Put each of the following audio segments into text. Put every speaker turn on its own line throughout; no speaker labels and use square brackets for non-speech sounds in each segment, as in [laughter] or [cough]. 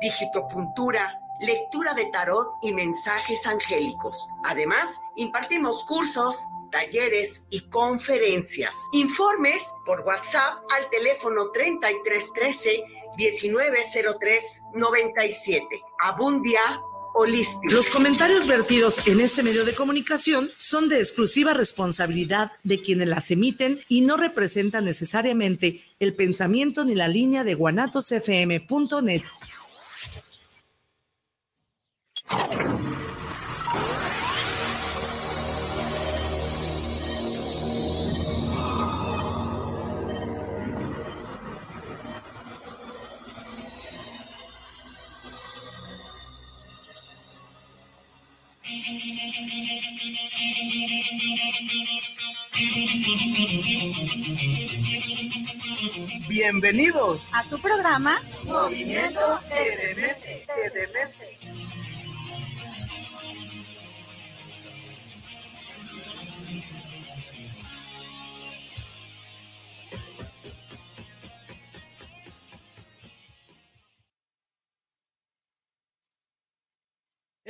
digitopuntura, lectura de tarot y mensajes angélicos. Además, impartimos cursos, talleres y conferencias. Informes por WhatsApp al teléfono 3313 1903 97. Abundia Holístico.
Los comentarios vertidos en este medio de comunicación son de exclusiva responsabilidad de quienes las emiten y no representan necesariamente el pensamiento ni la línea de guanatosfm.net. Bienvenidos
a tu programa
Movimiento Edemente.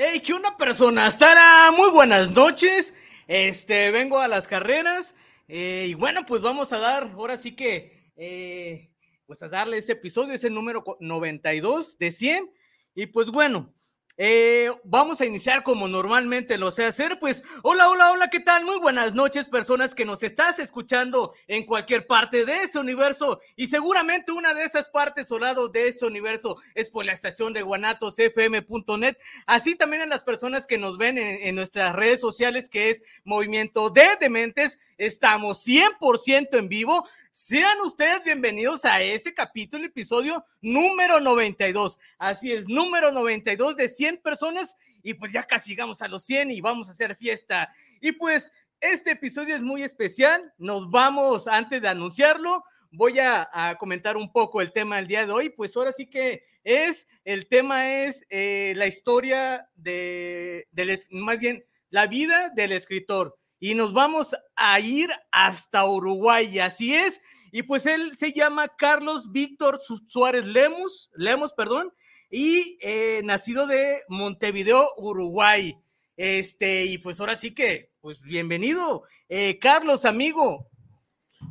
Hey, que una persona, Sara, muy buenas noches. Este, vengo a las carreras. Eh, y bueno, pues vamos a dar, ahora sí que, eh, pues a darle este episodio, es el número 92 de 100. Y pues bueno, eh, vamos a iniciar como normalmente lo sé hacer. Pues, hola, hola, hola, ¿qué tal? Muy buenas noches, personas que nos estás escuchando en cualquier parte de ese universo. Y seguramente una de esas partes o de ese universo es por la estación de guanatosfm.net. Así también a las personas que nos ven en, en nuestras redes sociales, que es Movimiento de Dementes. Estamos 100% en vivo. Sean ustedes bienvenidos a ese capítulo, episodio número 92. Así es, número 92 de 100 personas y pues ya casi llegamos a los 100 y vamos a hacer fiesta. Y pues este episodio es muy especial. Nos vamos, antes de anunciarlo, voy a, comentar un poco el tema del día de hoy. Pues ahora sí que es, el tema es eh, la historia de, del, más bien, la vida del escritor y nos vamos a ir hasta Uruguay. Así es. Y pues él se llama Carlos Víctor Suárez Lemos, Lemos, perdón, y eh, nacido de Montevideo, Uruguay. Este, y pues ahora sí que, pues bienvenido, eh, Carlos, amigo.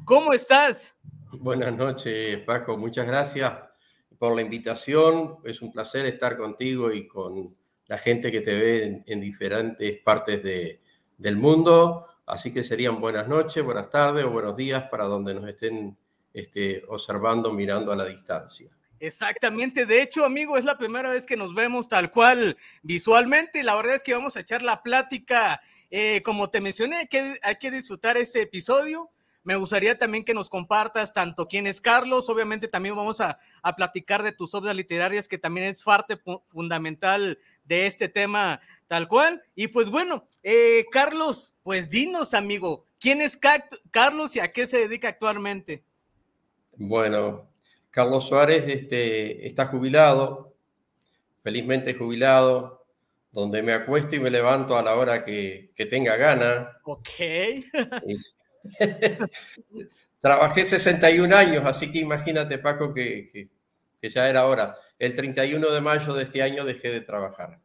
¿Cómo estás?
Buenas noches, Paco. Muchas gracias por la invitación. Es un placer estar contigo y con la gente que te ve en diferentes partes de, del mundo. Así que serían buenas noches, buenas tardes o buenos días para donde nos estén este, observando, mirando a la distancia.
Exactamente, de hecho, amigo, es la primera vez que nos vemos tal cual visualmente. La verdad es que vamos a echar la plática. Eh, como te mencioné, que, hay que disfrutar este episodio. Me gustaría también que nos compartas tanto quién es Carlos, obviamente también vamos a, platicar de tus obras literarias, que también es parte fundamental de este tema tal cual. Y pues bueno, eh, Carlos, pues dinos, amigo, ¿quién es Carlos y a qué se dedica actualmente?
Bueno, Carlos Suárez este, está jubilado, felizmente jubilado, donde me acuesto y me levanto a la hora que, tenga gana.
Ok. [laughs]
Trabajé 61 años, así que imagínate, Paco, que, ya era hora. El 31 de mayo de este año dejé de trabajar.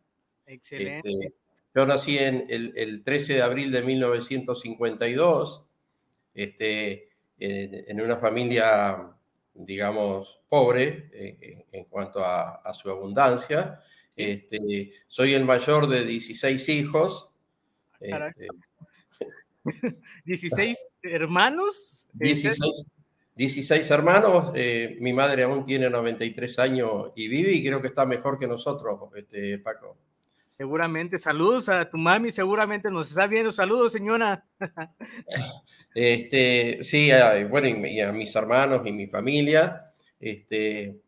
Excelente.
Este, yo nací en el, 13 de abril de 1952, este, en, una familia, digamos, pobre en cuanto a, su abundancia. Este, soy el mayor de 16 hijos.
Ah, este, [laughs] 16 hermanos.
16, hermanos. Eh, mi madre aún tiene 93 años y vive y creo que está mejor que nosotros, este, Paco.
Seguramente. Saludos a tu mami, seguramente nos está viendo. Saludos, señora. [laughs]
este, sí, bueno, y a mis hermanos y mi familia. Este,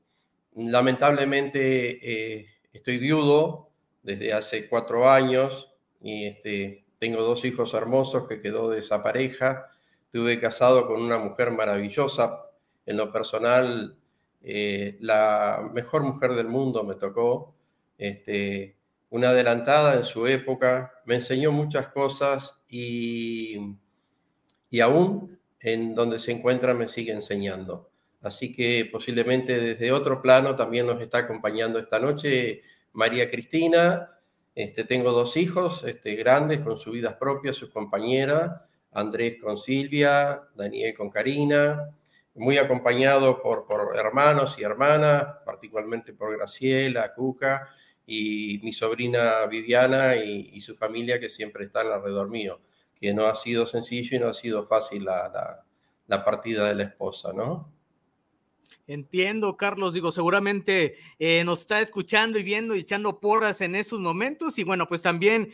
lamentablemente eh, estoy viudo desde hace cuatro años y este, tengo dos hijos hermosos que quedó de esa pareja. Estuve casado con una mujer maravillosa. En lo personal, eh, la mejor mujer del mundo me tocó. Este, una adelantada en su época. Me enseñó muchas cosas y, y aún en donde se encuentra me sigue enseñando. Así que posiblemente desde otro plano también nos está acompañando esta noche María Cristina. Este, tengo dos hijos este, grandes con sus vidas propias, sus compañeras, Andrés con Silvia, Daniel con Karina, muy acompañado por, por hermanos y hermanas, particularmente por Graciela, Cuca y mi sobrina Viviana y, su familia que siempre están alrededor mío, que no ha sido sencillo y no ha sido fácil la, partida de la esposa, ¿no?
Entiendo, Carlos. Digo, seguramente eh, nos está escuchando y viendo y echando porras en esos momentos. Y bueno, pues también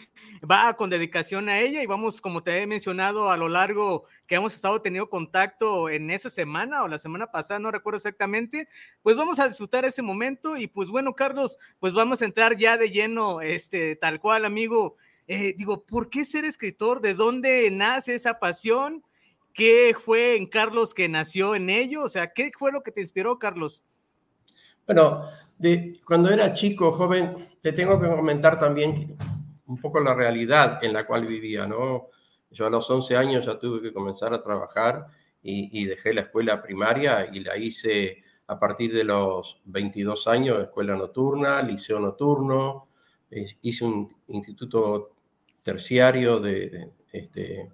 va con dedicación a ella. Y vamos, como te he mencionado a lo largo que hemos estado teniendo contacto en esa semana o la semana pasada, no recuerdo exactamente. Pues vamos a disfrutar ese momento. Y pues bueno, Carlos, pues vamos a entrar ya de lleno, este, tal cual, amigo. Eh, digo, ¿por qué ser escritor? ¿De dónde nace esa pasión? ¿Qué fue en Carlos que nació en ello? O sea, ¿qué fue lo que te inspiró, Carlos?
Bueno, de, cuando era chico, joven, te tengo que comentar también un poco la realidad en la cual vivía, ¿no? Yo a los 11 años ya tuve que comenzar a trabajar y, dejé la escuela primaria y la hice a partir de los 22 años, escuela nocturna, liceo nocturno, hice un instituto terciario de, este,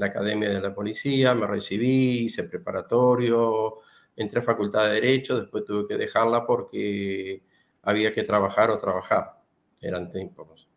la Academia de la Policía, me recibí, hice preparatorio, entré a Facultad de Derecho, después tuve que dejarla porque había que trabajar o trabajar. Eran tiempos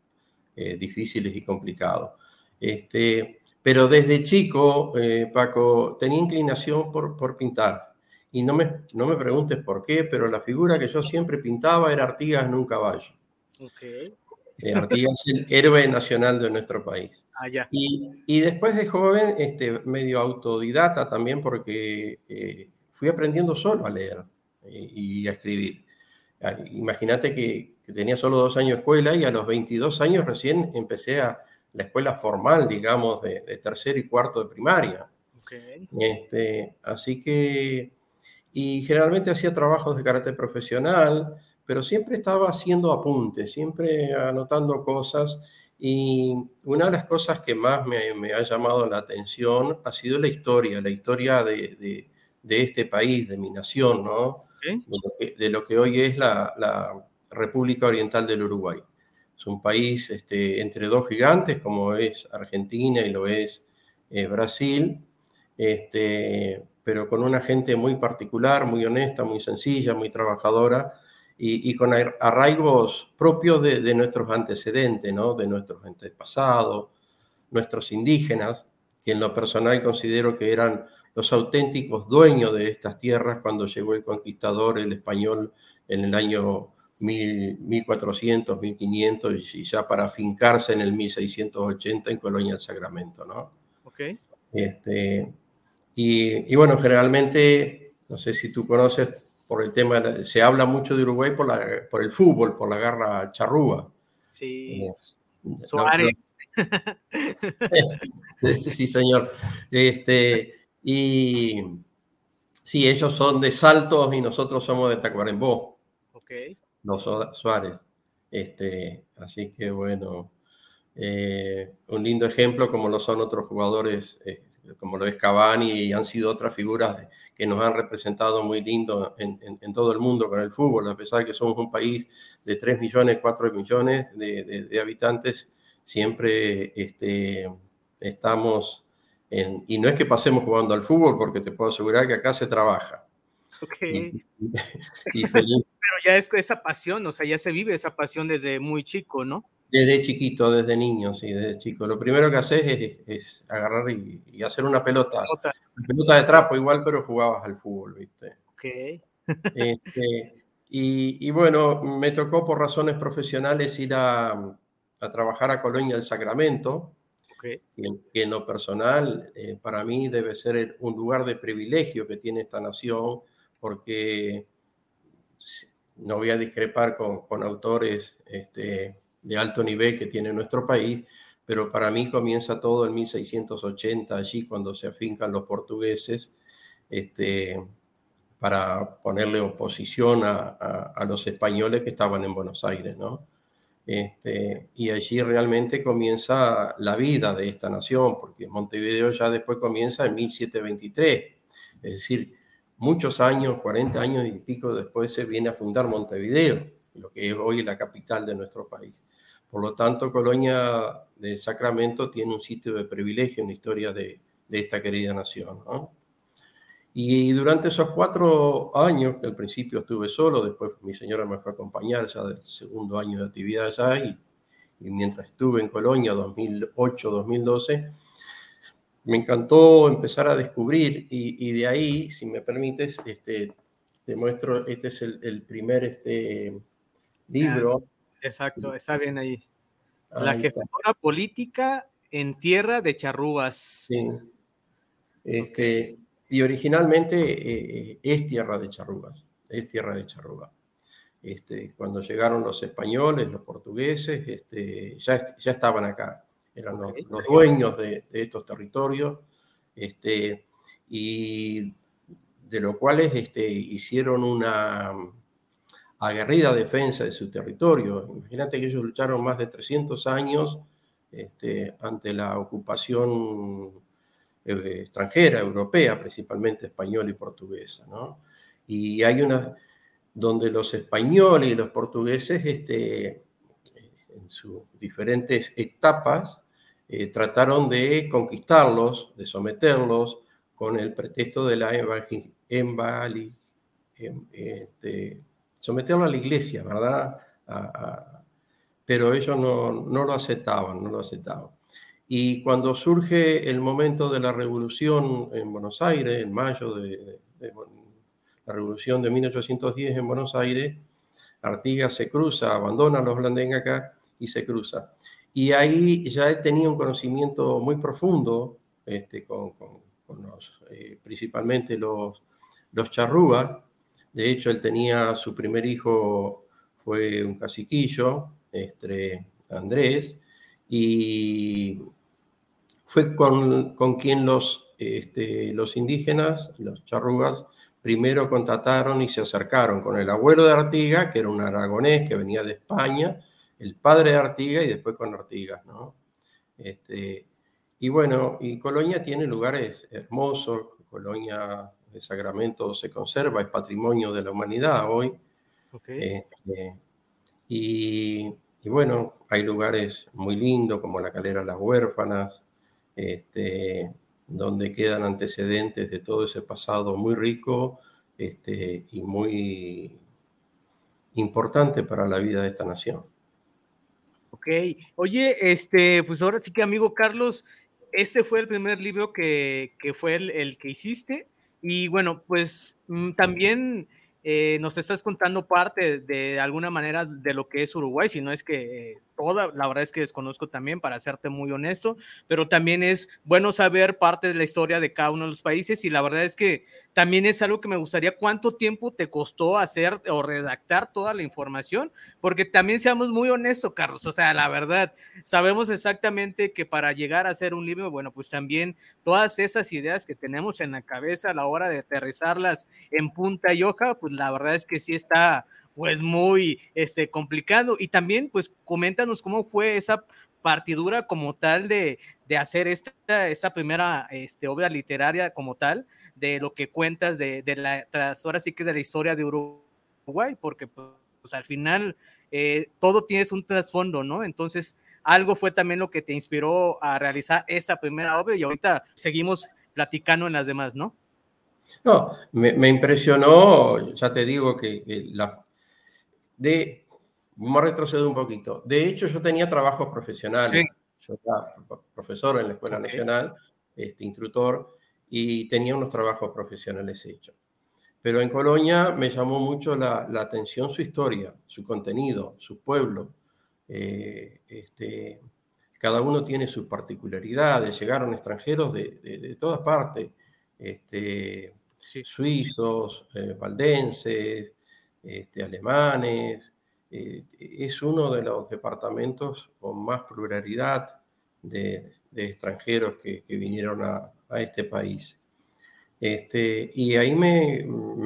eh, difíciles y complicados. Este, pero desde chico, eh, Paco, tenía inclinación por, por pintar. Y no me, no me preguntes por qué, pero la figura que yo siempre pintaba era Artigas en un caballo. Okay. Eh, Artigas es el héroe nacional de nuestro país. Ah, y, y, después de joven, este, medio autodidata también, porque eh, fui aprendiendo solo a leer eh, y a escribir. Ah, imagínate que, tenía solo dos años de escuela y a los 22 años recién empecé a la escuela formal, digamos, de, de tercero y cuarto de primaria. Este, así que, y generalmente hacía trabajos de carácter profesional, pero siempre estaba haciendo apuntes, siempre anotando cosas. Y una de las cosas que más me, ha llamado la atención ha sido la historia, la historia de, este país, de mi nación, ¿no? De, lo que, hoy es la, República Oriental del Uruguay. Es un país este, entre dos gigantes, como es Argentina y lo es eh, Brasil, este, pero con una gente muy particular, muy honesta, muy sencilla, muy trabajadora, y, con arraigos propios de, nuestros antecedentes, ¿no? de nuestros antepasados, nuestros indígenas, que en lo personal considero que eran los auténticos dueños de estas tierras cuando llegó el conquistador, el español, en el año 1400, 1500 y ya para fincarse en el 1680 en Colonia del Sacramento, ¿no? Ok. Este, y, y bueno, generalmente, no sé si tú conoces, por el tema, se habla mucho de Uruguay por, la, por el fútbol, por la garra charrúa.
Sí, Suárez. [laughs]
sí, señor. Este, y sí, ellos son de Saltos y nosotros somos de Tacuarembó. Ok. Los Suárez. Este, así que bueno, eh, un lindo ejemplo como lo son otros jugadores, eh, como lo es Cavani y han sido otras figuras de, que nos han representado muy lindo en, todo el mundo con el fútbol, a pesar de que somos un país de 3 millones, 4 millones de, habitantes, siempre este, estamos en, y no es que pasemos jugando al fútbol, porque te puedo asegurar que acá se trabaja.
Ok. Pero ya es esa pasión, o sea, ya se vive esa pasión desde muy chico, ¿no?
Desde chiquito, desde niño, sí, desde chico. Lo primero que haces es, agarrar y, hacer una pelota. Una pelota de trapo igual, pero jugabas al fútbol, ¿viste?
Ok. [laughs]
Este, y, bueno, me tocó por razones profesionales ir a, trabajar a Colonia del Sacramento, okay. que, en lo personal eh, para mí debe ser un lugar de privilegio que tiene esta nación, porque no voy a discrepar con, con autores este, de alto nivel que tiene nuestro país, pero para mí comienza todo en 1680, allí cuando se afincan los portugueses, este, para ponerle oposición a, los españoles que estaban en Buenos Aires, ¿no? Este, y allí realmente comienza la vida de esta nación, porque Montevideo ya después comienza en 1723, es decir, muchos años, 40 años y pico después, se viene a fundar Montevideo, lo que es hoy la capital de nuestro país. Por lo tanto, Colonia de Sacramento tiene un sitio de privilegio en la historia de, de esta querida nación. Y durante esos cuatro años, que al principio estuve solo, después mi señora me fue a acompañar ya del segundo año de actividad allá, y, y mientras estuve en Colonia, 2008-2012, me encantó empezar a descubrir y, de ahí, si me permites, este, te muestro, este es el, primer este, libro.
Exacto, está bien ahí. La jefatura política en tierra de charrúas.
Sí. Este, y originalmente eh, es tierra de charrúas, es tierra de charrúas. Este, cuando llegaron los españoles, los portugueses, este, ya, ya estaban acá eran los, dueños de, estos territorios, este, y de lo cuales este, hicieron una aguerrida defensa de su territorio. Imagínate que ellos lucharon más de 300 años este, ante la ocupación eh, extranjera, europea, principalmente española y portuguesa. Y hay una donde los españoles y los portugueses, este, en sus diferentes etapas, eh, trataron de conquistarlos, de someterlos, con el pretexto de la em, este, someterlo a la iglesia, ¿verdad? pero ellos no, lo aceptaban, no lo aceptaban. Y cuando surge el momento de la revolución en Buenos Aires, en mayo de, la revolución de 1810 en Buenos Aires, Artigas se cruza, abandona a los acá y se cruza. Y ahí ya él tenía un conocimiento muy profundo, este, con, los, eh, principalmente los, los charrúas. De hecho, él tenía su primer hijo, fue un caciquillo, este, Andrés, y fue con, con quien los, este, los indígenas, los charrúas, primero contactaron y se acercaron con el abuelo de Artiga, que era un aragonés que venía de España, el padre de Artigas y después con Artigas, ¿no? Este, y bueno, y Colonia tiene lugares hermosos, Colonia de Sacramento se conserva, es patrimonio de la humanidad hoy. Este, y, bueno, hay lugares muy lindos como la Calera Las Huérfanas, este, donde quedan antecedentes de todo ese pasado muy rico este, y muy importante para la vida de esta nación.
Ok, oye, este, pues ahora sí que amigo Carlos, este fue el primer libro que, fue el, que hiciste y bueno, pues mm, también eh, nos estás contando parte de, alguna manera de lo que es Uruguay, si no es que toda, la verdad es que desconozco también, para serte muy honesto, pero también es bueno saber parte de la historia de cada uno de los países y la verdad es que también es algo que me gustaría, ¿cuánto tiempo te costó hacer o redactar toda la información? Porque también seamos muy honestos, Carlos, o sea, la verdad, sabemos exactamente que para llegar a hacer un libro, bueno, pues también todas esas ideas que tenemos en la cabeza a la hora de aterrizarlas en punta y hoja, pues la verdad es que sí está pues muy este, complicado. Y también, pues, coméntanos cómo fue esa partidura como tal de, de hacer esta, esta primera este, obra literaria como tal, de lo que cuentas de, de la, ahora sí que de la historia de Uruguay, porque pues, al final eh, todo tienes un trasfondo, ¿no? Entonces, algo fue también lo que te inspiró a realizar esa primera obra y ahorita seguimos platicando en las demás, ¿no?
No, me, impresionó, ya te digo que, la, de, vamos a retroceder un poquito. De hecho, yo tenía trabajos profesionales. Yo era profesor en la Escuela Nacional, este, instructor, y tenía unos trabajos profesionales hechos. Pero en Colonia me llamó mucho la, atención su historia, su contenido, su pueblo. Eh, este, cada uno tiene sus particularidades. Llegaron extranjeros de, de, todas partes, este, suizos, eh, valdenses, este, alemanes. Eh, es uno de los departamentos con más pluralidad de, extranjeros que, vinieron a, este país. Este, y ahí me,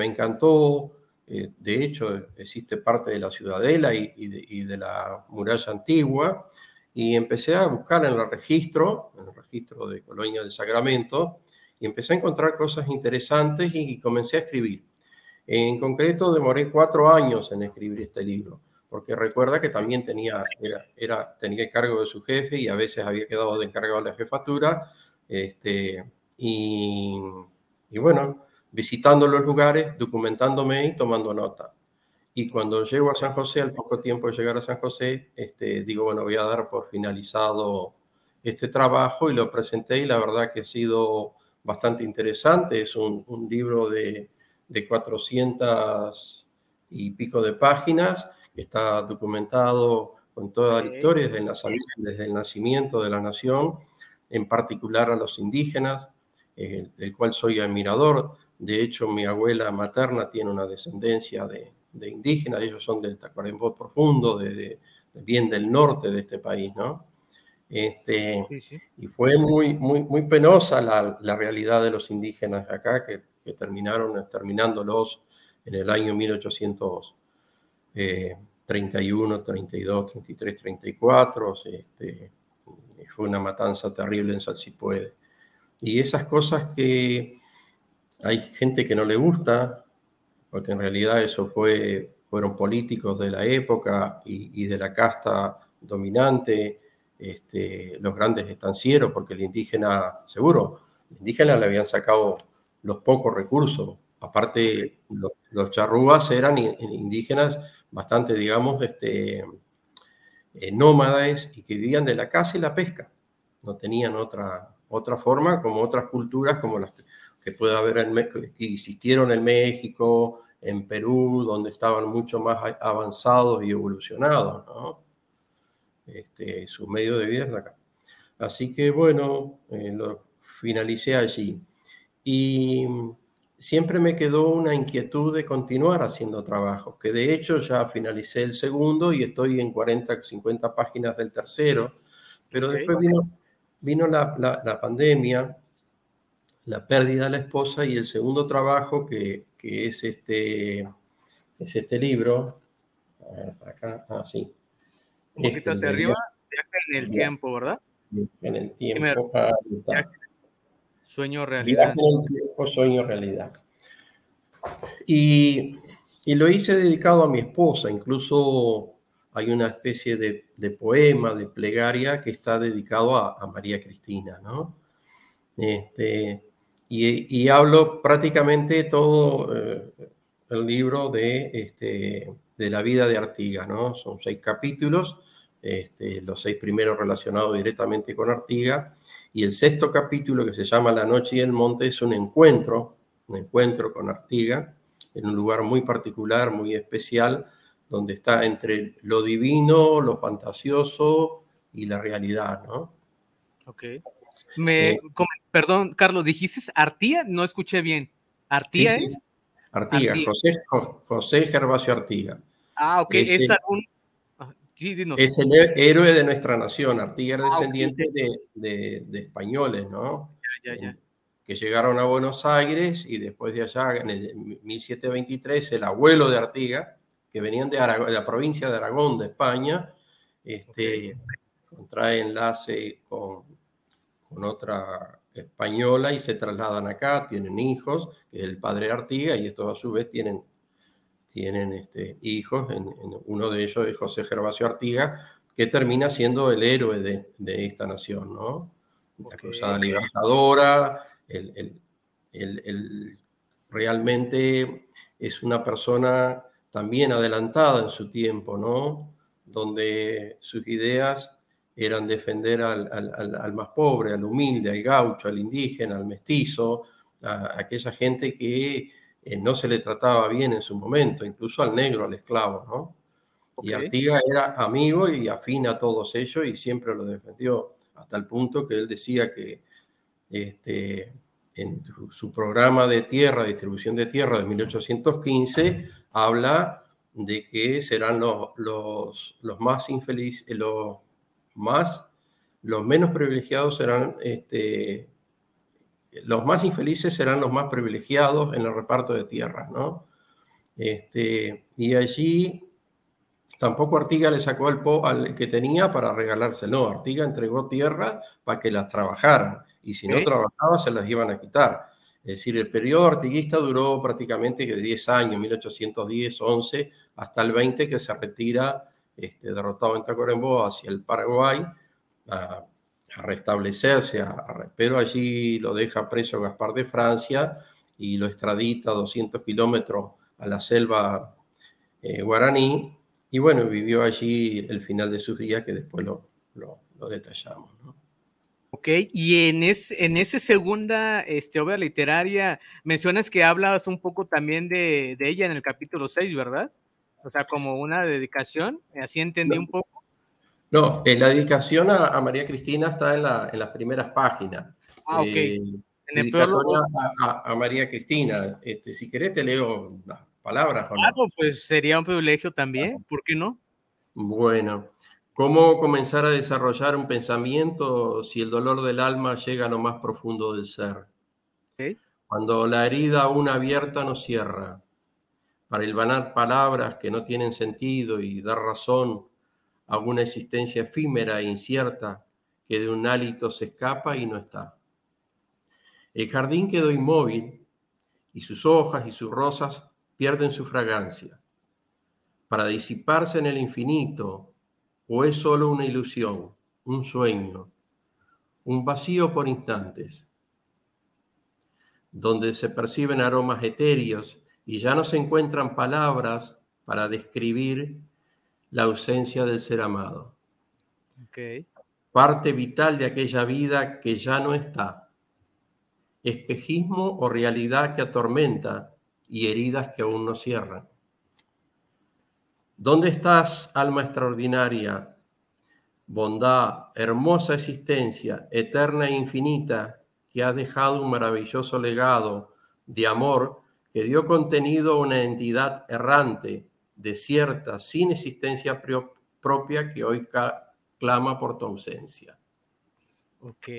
encantó, eh, de hecho existe parte de la ciudadela y, de, la muralla antigua, y empecé a buscar en el registro, en el registro de Colonia del Sacramento, y empecé a encontrar cosas interesantes y comencé a escribir. En concreto, demoré cuatro años en escribir este libro, porque recuerda que también tenía, era, tenía el cargo de su jefe y a veces había quedado de encargado de la jefatura. Este, y, y bueno, visitando los lugares, documentándome y tomando nota. Y cuando llego a San José, al poco tiempo de llegar a San José, este, digo, bueno, voy a dar por finalizado este trabajo y lo presenté y la verdad que ha sido bastante interesante. Es un, libro de, de 400 y pico de páginas que está documentado con toda la historia desde el, desde el nacimiento de la nación, en particular a los indígenas, eh, del cual soy admirador. De hecho, mi abuela materna tiene una descendencia de, de indígenas, ellos son del Tacuarembó profundo, de, bien del norte de este país, ¿no? Este, Y fue muy, muy, muy penosa la, la, realidad de los indígenas acá, que, que, terminaron exterminándolos en el año 1831, 32, 33, 34. Este, fue una matanza terrible en Salsipuede. Y esas cosas que hay gente que no le gusta, porque en realidad eso fue, fueron políticos de la época y, de la casta dominante, este, los grandes estancieros, porque el indígena, seguro, el indígena le habían sacado los pocos recursos. Aparte, los, los charrúas eran indígenas bastante, digamos, este, eh, nómades y que vivían de la caza y la pesca. No tenían otra, otra forma como otras culturas como las que puede haber en que existieron en México, en Perú, donde estaban mucho más avanzados y evolucionados, ¿no? Este, su medio de vida es acá. Así que bueno, eh, lo finalicé allí. Y siempre me quedó una inquietud de continuar haciendo trabajos, que de hecho ya finalicé el segundo y estoy en 40, 50 páginas del tercero, pero después vino, vino la, la, pandemia, la pérdida de la esposa y el segundo trabajo que, que es, este, es este libro. A ver, acá, ah, sí.
Un poquito este, hacia arriba, viaja en el tiempo, ¿verdad?
En el tiempo.
Sueño realidad.
Tiempo, sueño realidad. Y, y, lo hice dedicado a mi esposa, incluso hay una especie de, de poema, de plegaria que está dedicado a, a María Cristina, ¿no? Este, y, y, hablo prácticamente todo eh, el libro de, este, de la vida de Artigas, ¿no? Son seis capítulos, este, los seis primeros relacionados directamente con Artigas, y el sexto capítulo que se llama La Noche y el Monte es un encuentro, un encuentro con Artigas, en un lugar muy particular, muy especial, donde está entre lo divino, lo fantasioso y la realidad, ¿no?
Ok. Me, eh, perdón, Carlos, dijiste Artía, no escuché bien. ¿Artía es?
Artiga, José, José Gervasio Artiga.
Ah, ok, es,
es el héroe de nuestra nación. Artiga era ah, descendiente de, de, españoles, ¿no? Ya, ya, ya. Que llegaron a Buenos Aires y después de allá, en el 1723, el abuelo de Artiga, que venían de, la provincia de Aragón, de España, este, contrae enlace con, con, otra española y se trasladan acá, tienen hijos, que es el padre Artiga, y estos a su vez tienen, tienen este, hijos, en, uno de ellos es José Gervasio Artiga, que termina siendo el héroe de, de esta nación, ¿no? La Cruzada Libertadora, el, el, el, realmente es una persona también adelantada en su tiempo, ¿no? Donde sus ideas eran defender al, al, al, más pobre, al humilde, al gaucho, al indígena, al mestizo, a, aquella gente que eh, no se le trataba bien en su momento, incluso al negro, al esclavo, ¿no? Y Artiga era amigo y afín a todos ellos y siempre lo defendió, hasta el punto que él decía que este, en su programa de tierra, distribución de tierra de 1815, habla de que serán los, los, los más infelices, eh, los más, los menos privilegiados serán, este, los más infelices serán los más privilegiados en el reparto de tierras, ¿no? Este, y allí Tampoco Artiga le sacó el po al que tenía para regalárselo. Artiga entregó tierra para que las trabajaran y si no trabajaba se las iban a quitar. Es decir, el periodo artiguista duró prácticamente 10 años, 1810, 11, hasta el 20 que se retira este, derrotado en Tacuarembó hacia el Paraguay a, restablecerse, pero allí lo deja preso Gaspar de Francia y lo extradita 200 kilómetros a la selva eh, guaraní y bueno, vivió allí el final de sus días que después lo, lo, detallamos.
Ok, y en, ese en esa segunda este, obra literaria mencionas que hablas un poco también de, de, ella en el capítulo 6, ¿verdad? O sea, como una dedicación, así entendí un poco.
No, eh, la dedicación a, María Cristina está en, la, en, las primeras páginas.
Ah, ok. Eh,
en el a, a, María Cristina. Este, si querés te leo las palabras.
Claro, pues sería un privilegio también, ¿por qué no?
Bueno, ¿cómo comenzar a desarrollar un pensamiento si el dolor del alma llega a lo más profundo del ser? Cuando la herida aún abierta no cierra, para hilvanar palabras que no tienen sentido y dar razón a una existencia efímera e incierta que de un hálito se escapa y no está. El jardín quedó inmóvil y sus hojas y sus rosas pierden su fragancia. Para disiparse en el infinito, o es solo una ilusión, un sueño, un vacío por instantes, donde se perciben aromas etéreos y ya no se encuentran palabras para describir la ausencia del ser amado. Parte vital de aquella vida que ya no está. Espejismo o realidad que atormenta y heridas que aún no cierran. ¿Dónde estás, alma extraordinaria? Bondad, hermosa existencia, eterna e infinita, que has dejado un maravilloso legado de amor que dio contenido a una entidad errante, desierta, sin existencia propia que hoy clama por tu ausencia.
Ok.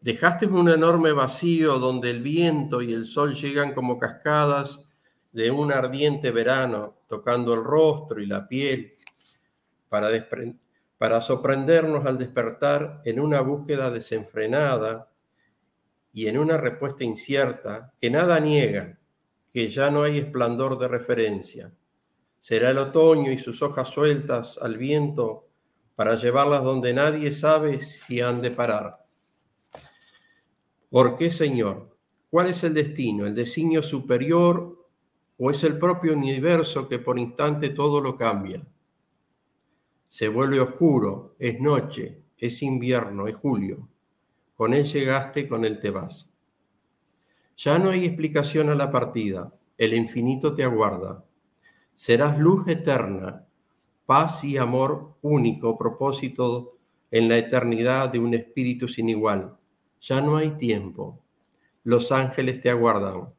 Dejaste un enorme vacío donde el viento y el sol llegan como cascadas de un ardiente verano, tocando el rostro y la piel, para, para sorprendernos al despertar en una búsqueda desenfrenada y en una respuesta incierta que nada niega, que ya no hay esplendor de referencia. Será el otoño y sus hojas sueltas al viento para llevarlas donde nadie sabe si han de parar. ¿Por qué, Señor? ¿Cuál es el destino? ¿El designio superior o es el propio universo que por instante todo lo cambia? Se vuelve oscuro, es noche, es invierno, es julio. Con él llegaste, con él te vas. Ya no hay explicación a la partida, el infinito te aguarda. Serás luz eterna, paz y amor único, propósito en la eternidad de un espíritu sin igual ya no hay tiempo. Los ángeles te aguardan.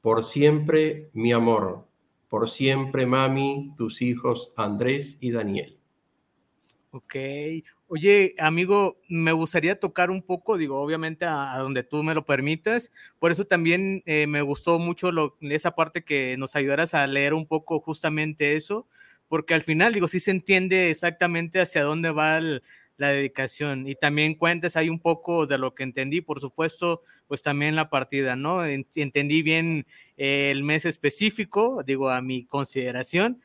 Por siempre, mi amor. Por siempre, mami, tus hijos Andrés y Daniel.
Ok. Oye, amigo, me gustaría tocar un poco, digo, obviamente a, donde tú me lo permitas. Por eso también eh, me gustó mucho esa parte que nos ayudaras a leer un poco justamente eso, porque al final, digo, sí se entiende exactamente hacia dónde va la dedicación y también cuentes ahí un poco de lo que entendí, por supuesto, pues también la partida, ¿no? Entendí bien el mes específico, digo, a mi consideración,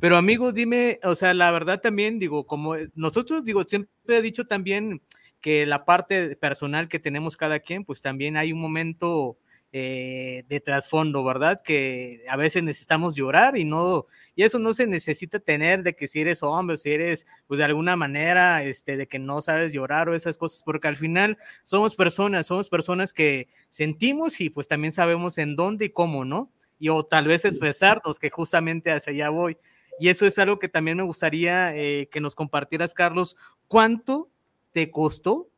pero amigo, dime, o sea, la verdad también, digo, como nosotros, digo, siempre he dicho también que la parte personal que tenemos cada quien, pues también hay un momento eh, de trasfondo, ¿verdad? Que a veces necesitamos llorar y no, y eso no se necesita tener de que si eres hombre o si eres, pues de alguna manera, este, de que no sabes llorar o esas cosas, porque al final somos personas, somos personas que sentimos y pues también sabemos en dónde y cómo, ¿no? Y o tal vez expresarnos, que justamente hacia allá voy. Y eso es algo que también me gustaría eh, que nos compartieras, Carlos. ¿Cuánto te costó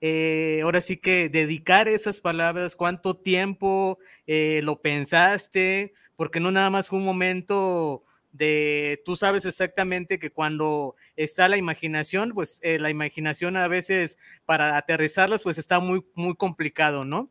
eh, ahora sí que dedicar esas palabras, cuánto tiempo eh, lo pensaste, porque no nada más fue un momento de, tú sabes exactamente que cuando está la imaginación, pues la imaginación a veces para aterrizarlas, pues está muy, muy complicado, ¿no?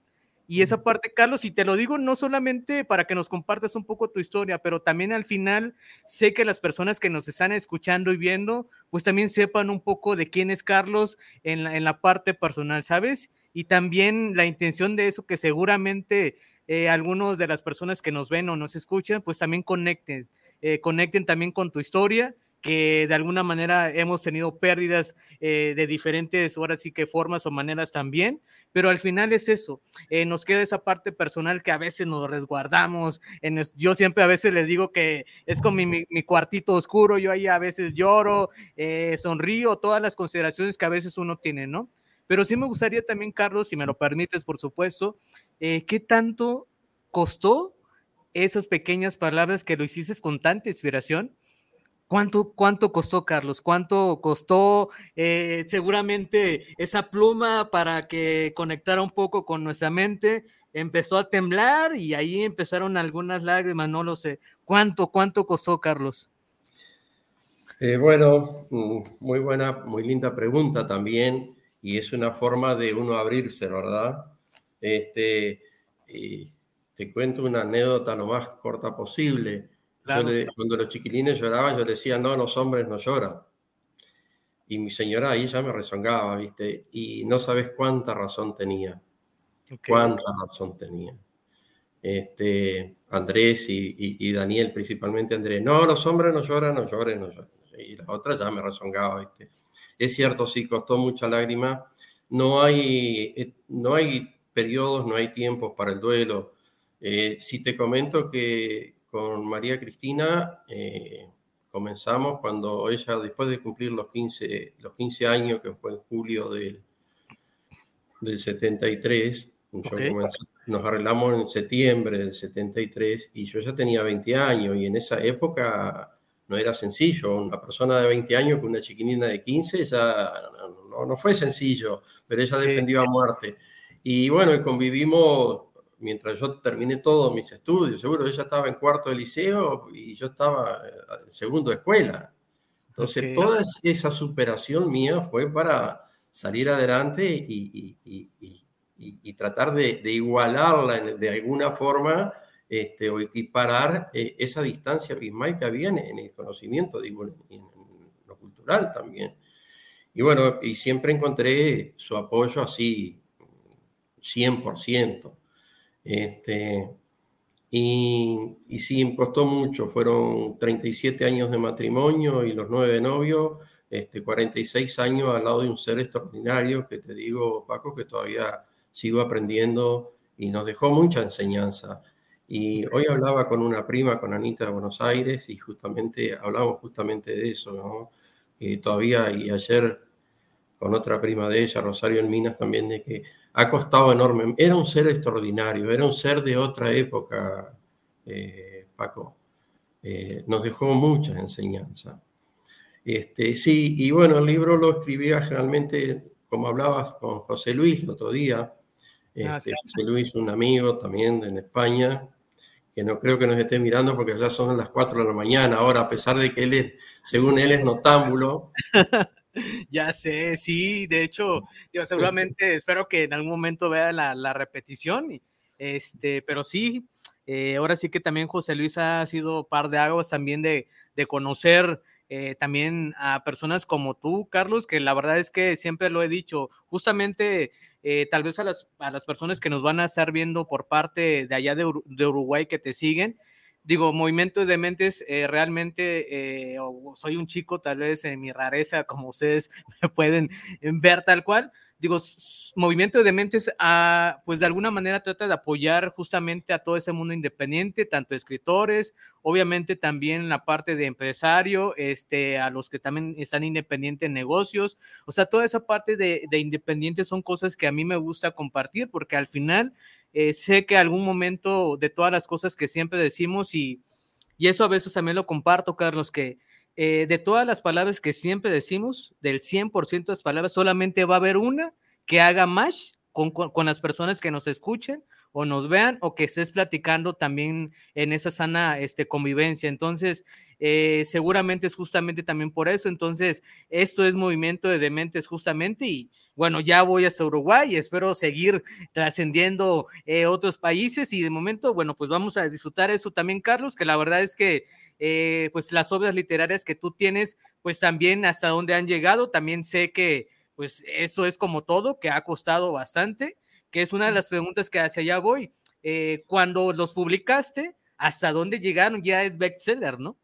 Y esa parte, Carlos, y te lo digo no solamente para que nos compartas un poco tu historia, pero también al final sé que las personas que nos están escuchando y viendo, pues también sepan un poco de quién es Carlos en la, en la parte personal, ¿sabes? Y también la intención de eso que seguramente eh, algunos de las personas que nos ven o nos escuchan, pues también conecten, eh, conecten también con tu historia que de alguna manera hemos tenido pérdidas eh, de diferentes, ahora sí que formas o maneras también, pero al final es eso, eh, nos queda esa parte personal que a veces nos resguardamos, en yo siempre a veces les digo que es como mi, mi, cuartito oscuro, yo ahí a veces lloro, eh, sonrío, todas las consideraciones que a veces uno tiene, ¿no? Pero sí me gustaría también, Carlos, si me lo permites, por supuesto, ¿qué tanto costó esas pequeñas palabras que lo hiciste con tanta inspiración? ¿Cuánto, ¿Cuánto costó, Carlos? ¿Cuánto costó eh, seguramente esa pluma para que conectara un poco con nuestra mente? Empezó a temblar y ahí empezaron algunas lágrimas, no lo sé. ¿Cuánto, cuánto costó, Carlos?
Eh, bueno, mm, muy buena, muy linda pregunta también y es una forma de uno abrirse, ¿verdad? Este, te cuento una anécdota lo más corta posible cuando los chiquilines lloraban, yo le decía, no, los hombres no lloran. Y mi señora ahí ya me rezongaba, ¿viste? Y no sabes cuánta razón tenía. Cuánta razón tenía. Este, Andrés y, Daniel, principalmente Andrés, no, los hombres no lloran, no lloren, no lloran. Y la otra ya me rezongaba, ¿viste? Es cierto, sí, costó mucha lágrima. No hay, eh, no hay periodos, no hay tiempos para el duelo. Eh, si te comento que, con María Cristina eh, comenzamos cuando ella, después de cumplir los 15, los 15 años, que fue en julio del, del 73, nos arreglamos en septiembre del 73 y yo ya tenía 20 años y en esa época no era sencillo. Una persona de 20 años con una chiquinina de 15 ya no, no fue sencillo, pero ella defendió a muerte. Y bueno, convivimos mientras yo terminé todos mis estudios, seguro ella estaba en cuarto de liceo y yo estaba en segundo de escuela. Entonces, toda esa superación mía fue para salir adelante y, tratar de, igualarla de alguna forma este, o equiparar eh, esa distancia abismal que había en, el conocimiento, digo, en, en, lo cultural también. Y bueno, y siempre encontré su apoyo así, 100%. Este, y, y sí, costó mucho, fueron 37 años de matrimonio y los nueve de novio, este, 46 años al lado de un ser extraordinario que te digo, Paco, que todavía sigo aprendiendo y nos dejó mucha enseñanza. Y hoy hablaba con una prima, con Anita de Buenos Aires, y justamente hablamos justamente de eso, ¿no? Que todavía, y ayer con otra prima de ella, Rosario en Minas, también de que ha costado enorme. Era un ser extraordinario, era un ser de otra época, eh, Paco. Eh, nos dejó mucha enseñanza. Este, sí, y bueno, el libro lo escribía generalmente, como hablabas con José Luis el otro día. Ah, este, José Luis, un amigo también en España, que no creo que nos esté mirando porque ya son las 4 de la mañana ahora, a pesar de que él es, según él es notámbulo. [laughs]
ya sé, sí, de hecho, yo seguramente [laughs] espero que en algún momento vea la, repetición, este, pero sí, eh, ahora sí que también José Luis ha sido par de aguas también de, conocer eh, también a personas como tú, Carlos, que la verdad es que siempre lo he dicho, justamente eh, tal vez a las, a las personas que nos van a estar viendo por parte de allá de, de Uruguay que te siguen, digo, movimiento de mentes, eh, realmente eh, soy un chico, tal vez en mi rareza, como ustedes [laughs] me pueden ver tal cual. Digo, movimiento de mentes, ah, pues de alguna manera trata de apoyar justamente a todo ese mundo independiente, tanto escritores, obviamente también la parte de empresario, este, a los que también están independientes en negocios, o sea, toda esa parte de, de independiente son cosas que a mí me gusta compartir porque al final eh, sé que algún momento de todas las cosas que siempre decimos y, y eso a veces también lo comparto, Carlos, que eh, de todas las palabras que siempre decimos, del 100% de las palabras, solamente va a haber una que haga más con, con, las personas que nos escuchen o nos vean o que estés platicando también en esa sana este, convivencia. Entonces, eh, seguramente es justamente también por eso. Entonces, esto es movimiento de dementes justamente y bueno, ya voy hasta Uruguay y espero seguir trascendiendo eh, otros países y de momento, bueno, pues vamos a disfrutar eso también, Carlos, que la verdad es que eh, pues las obras literarias que tú tienes, pues también hasta dónde han llegado, también sé que pues eso es como todo, que ha costado bastante, que es una de las preguntas que hacia allá voy. Eh, cuando los publicaste, ¿hasta dónde llegaron? Ya es bestseller, ¿no?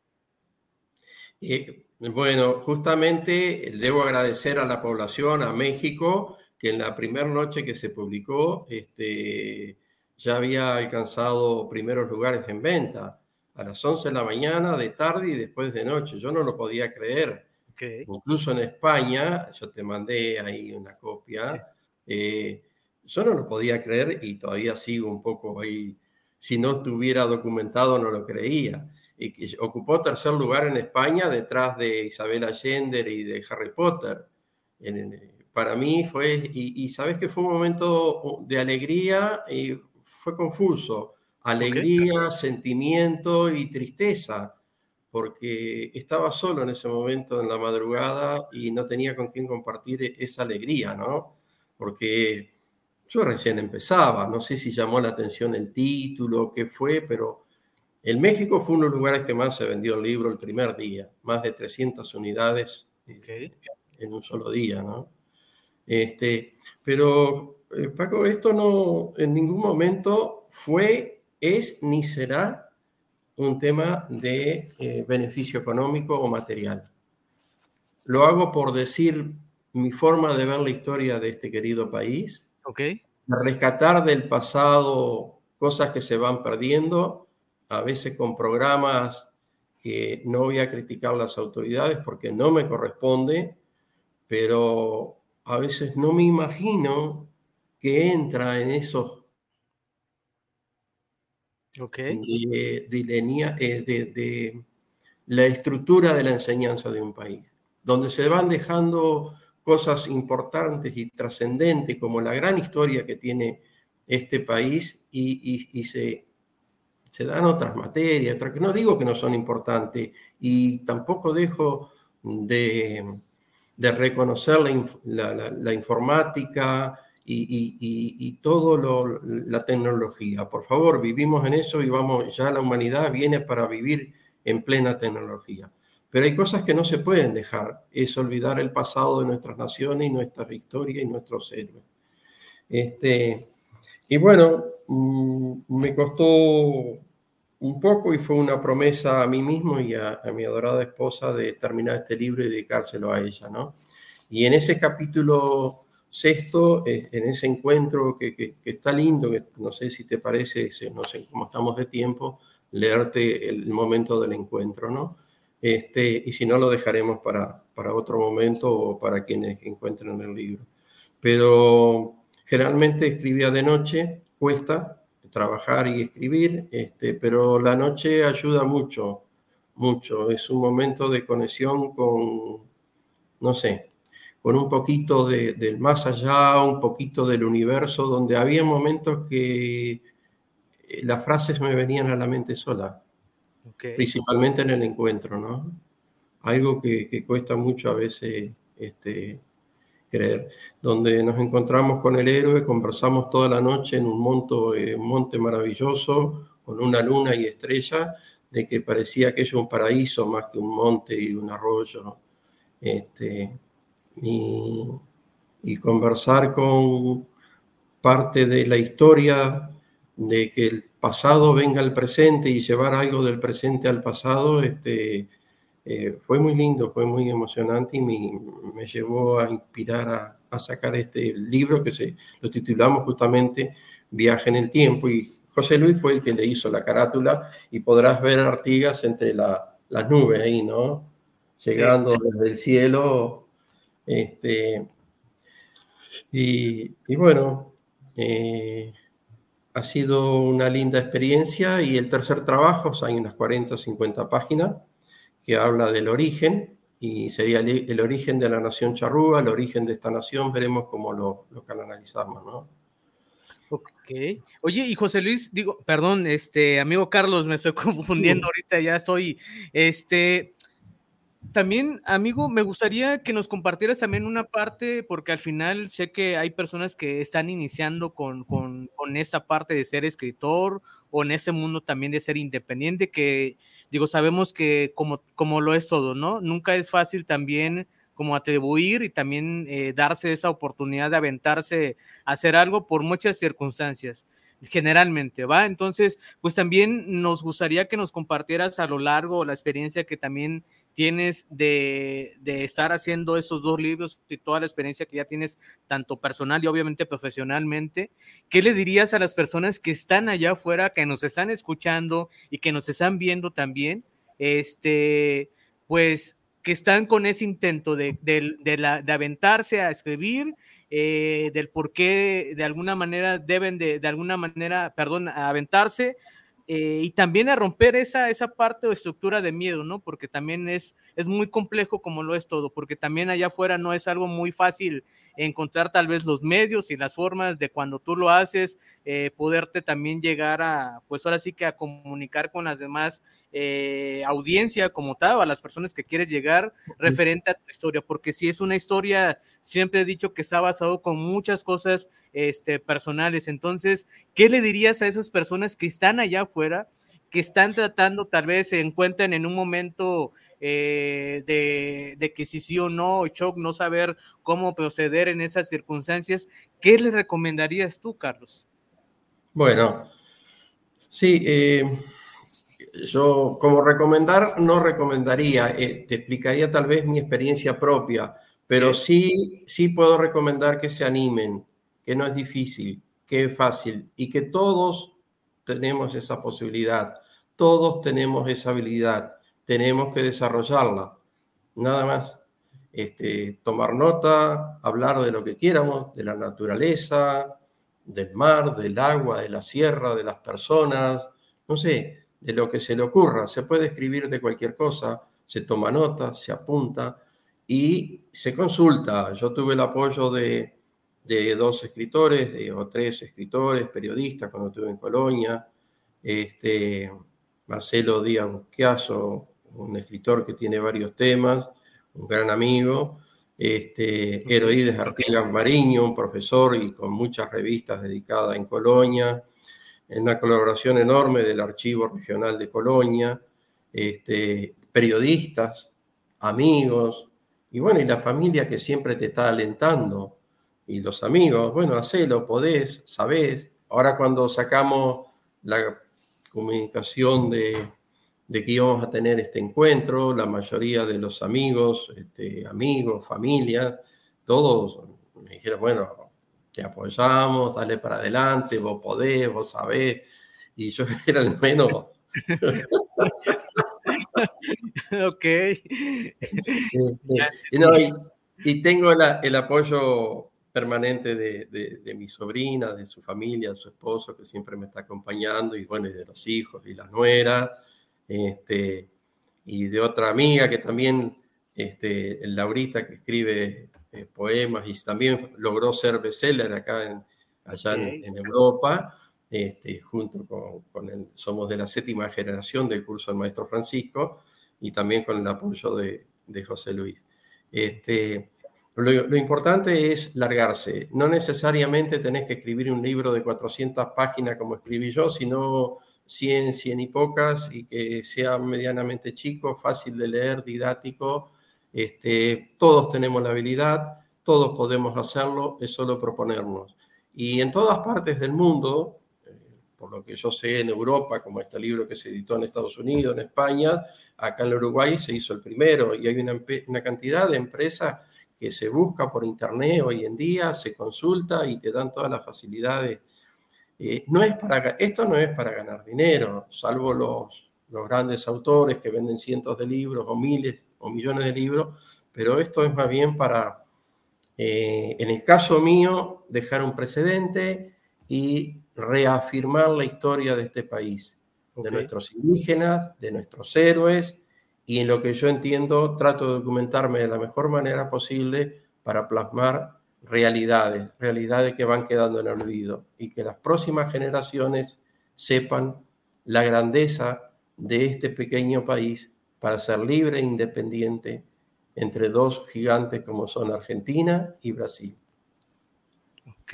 Eh, bueno, justamente debo agradecer a la población, a México, que en la primera noche que se publicó, este, ya había alcanzado primeros lugares en venta a las 11 de la mañana, de tarde y después de noche. Yo no lo podía creer. Incluso en España, yo te mandé ahí una copia, eh, yo no lo podía creer y todavía sigo un poco ahí. Si no estuviera documentado, no lo creía. Y ocupó tercer lugar en España detrás de Isabel Allende y de Harry Potter. para mí fue, y, y, sabes que fue un momento de alegría y fue confuso alegría, sentimiento y tristeza, porque estaba solo en ese momento en la madrugada y no tenía con quién compartir esa alegría, ¿no? Porque yo recién empezaba, no sé si llamó la atención el título, qué fue, pero en México fue uno de los lugares que más se vendió el libro el primer día, más de 300 unidades eh, en un solo día, ¿no? Este, pero, eh, Paco, esto no en ningún momento fue es ni será un tema de eh, beneficio económico o material. Lo hago por decir mi forma de ver la historia de este querido país,
okay.
rescatar del pasado cosas que se van perdiendo, a veces con programas que no voy a criticar las autoridades porque no me corresponde, pero a veces no me imagino que entra en esos de, eh, de, de, la estructura de la enseñanza de un país, donde se van dejando cosas importantes y trascendentes como la gran historia que tiene este país y, y, se, se, dan otras materias, otras que no digo que no son importantes y tampoco dejo de, de reconocer la, la, la informática, y, y, todo lo, la tecnología. Por favor, vivimos en eso y vamos, ya la humanidad viene para vivir en plena tecnología. Pero hay cosas que no se pueden dejar, es olvidar el pasado de nuestras naciones y nuestra historia y nuestros héroes. Este, y bueno, mm, me costó un poco y fue una promesa a mí mismo y a, mi adorada esposa de terminar este libro y dedicárselo a ella, ¿no? Y en ese capítulo Sexto, eh, en ese encuentro que, está lindo, que no sé si te parece, no sé cómo estamos de tiempo, leerte el momento del encuentro, ¿no? Este, y si no, lo dejaremos para, para otro momento o para quienes encuentren el libro. Pero generalmente escribía de noche, cuesta trabajar y escribir, este, pero la noche ayuda mucho, mucho. Es un momento de conexión con, no sé, con un poquito de, del más allá, un poquito del universo, donde había momentos que eh, las frases me venían a la mente sola, principalmente en el encuentro, ¿no? Algo que, cuesta mucho a veces este, creer, donde nos encontramos con el héroe, conversamos toda la noche en un, monto, eh, un monte maravilloso, con una luna y estrella, de que parecía aquello un paraíso más que un monte y un arroyo. Este, y, conversar con parte de la historia de que el pasado venga al presente y llevar algo del presente al pasado, este, eh, fue muy lindo, fue muy emocionante y me, llevó a inspirar a, a, sacar este libro que se, lo titulamos justamente Viaje en el Tiempo y José Luis fue el que le hizo la carátula y podrás ver Artigas entre la, las nubes ahí, ¿no? Llegando desde el cielo este, y, bueno, eh, ha sido una linda experiencia y el tercer trabajo, hay unas 40 o 50 páginas, que habla del origen y sería el, origen de la nación charrúa, el origen de esta nación, veremos cómo lo, lo canalizamos, ¿no?
Oye, y José Luis, digo, perdón, este amigo Carlos, me estoy [laughs] confundiendo ahorita, ya estoy, este, también, amigo, me gustaría que nos compartieras también una parte, porque al final sé que hay personas que están iniciando con, con, esa parte de ser escritor o en ese mundo también de ser independiente, que digo, sabemos que como, como lo es todo, ¿no? Nunca es fácil también como atribuir y también eh, darse esa oportunidad de aventarse a hacer algo por muchas circunstancias generalmente, ¿va? Entonces, pues también nos gustaría que nos compartieras a lo largo la experiencia que también tienes de, de, estar haciendo esos dos libros y toda la experiencia que ya tienes, tanto personal y obviamente profesionalmente. ¿Qué le dirías a las personas que están allá afuera, que nos están escuchando y que nos están viendo también? Este, pues que están con ese intento de, de, de aventarse a escribir, eh, del por qué de alguna manera deben de, alguna manera, perdón, aventarse eh, y también a romper esa, esa parte o estructura de miedo, ¿no? Porque también es, es muy complejo como lo es todo, porque también allá afuera no es algo muy fácil encontrar tal vez los medios y las formas de cuando tú lo haces, eh, poderte también llegar a, pues ahora sí que a comunicar con las demás eh, audiencia como tal, a las personas que quieres llegar referente a tu historia, porque si es una historia, siempre he dicho que está basado con muchas cosas este, personales. Entonces, ¿qué le dirías a esas personas que están allá afuera, que están tratando, tal vez se encuentran en un momento eh, de, de, que si sí o no, shock, no saber cómo proceder en esas circunstancias? ¿Qué les recomendarías tú, Carlos?
Bueno, sí. Eh yo como recomendar no recomendaría, eh, te explicaría tal vez mi experiencia propia, pero sí, sí puedo recomendar que se animen, que no es difícil, que es fácil y que todos tenemos esa posibilidad, todos tenemos esa habilidad, tenemos que desarrollarla, nada más. Este, tomar nota, hablar de lo que quieramos, de la naturaleza, del mar, del agua, de la sierra, de las personas, no sé, de lo que se le ocurra. Se puede escribir de cualquier cosa, se toma nota, se apunta y se consulta. Yo tuve el apoyo de, dos escritores, de, o tres escritores, periodistas cuando estuve en Colonia, este, Marcelo Díaz Busquiazo, un escritor que tiene varios temas, un gran amigo, este, Heroídes Artigas Mariño, un profesor y con muchas revistas dedicadas en Colonia, en una colaboración enorme del Archivo Regional de Colonia, este, periodistas, amigos, y bueno, y la familia que siempre te está alentando, y los amigos, bueno, hacelo, podés, sabés. Ahora cuando sacamos la comunicación de, de que íbamos a tener este encuentro, la mayoría de los amigos, este, amigos, familia, todos me dijeron, bueno, te apoyamos, dale para adelante, vos podés, vos sabés. Y yo [laughs] era el menos. [laughs]
ok.
y, tengo el apoyo permanente de, mi sobrina, de su familia, de su esposo, que siempre me está acompañando, y bueno, y de los hijos y la nuera, este, y de otra amiga que también, este, Laurita, que escribe eh, poemas y también logró ser bestseller acá en, allá en, Europa, este, junto con, el, somos de la séptima generación del curso del maestro Francisco y también con el apoyo de, José Luis. Este, lo, importante es largarse. No necesariamente tenés que escribir un libro de 400 páginas como escribí yo, sino 100, 100 y pocas y que sea medianamente chico, fácil de leer, didáctico este, todos tenemos la habilidad, todos podemos hacerlo, es solo proponernos. Y en todas partes del mundo, eh, por lo que yo sé en Europa, como este libro que se editó en Estados Unidos, en España, acá en Uruguay se hizo el primero y hay una, cantidad de empresas que se busca por internet hoy en día, se consulta y te dan todas las facilidades. Eh, no es para, esto no es para ganar dinero, salvo los, los grandes autores que venden cientos de libros o miles o millones de libros, pero esto es más bien para, eh, en el caso mío, dejar un precedente y reafirmar la historia de este país, de nuestros indígenas, de nuestros héroes, y en lo que yo entiendo trato de documentarme de la mejor manera posible para plasmar realidades, realidades que van quedando en el olvido y que las próximas generaciones sepan la grandeza de este pequeño país para ser libre e independiente entre dos gigantes como son Argentina y Brasil.
Ok,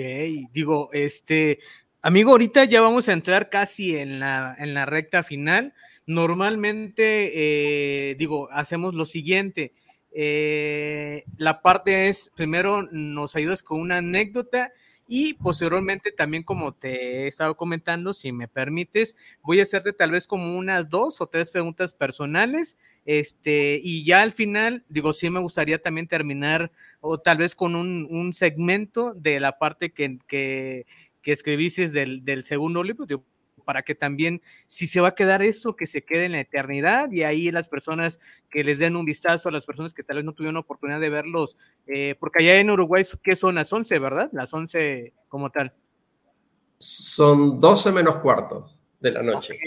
digo, este, amigo, ahorita ya vamos a entrar casi en la, en la recta final. Normalmente, eh, digo, hacemos lo siguiente. Eh, la parte es, primero nos ayudas con una anécdota y posteriormente también como te he estado comentando, si me permites, voy a hacerte tal vez como unas dos o tres preguntas personales, este, y ya al final, digo, sí me gustaría también terminar o tal vez con un, segmento de la parte que, que, escribiste del, del segundo libro, para que también, si se va a quedar eso, que se quede en la eternidad y ahí las personas que les den un vistazo a las personas que tal vez no tuvieron oportunidad de verlos, eh, porque allá en Uruguay, ¿qué son las 11, verdad? Las 11 como tal.
Son 12 menos cuarto de la noche.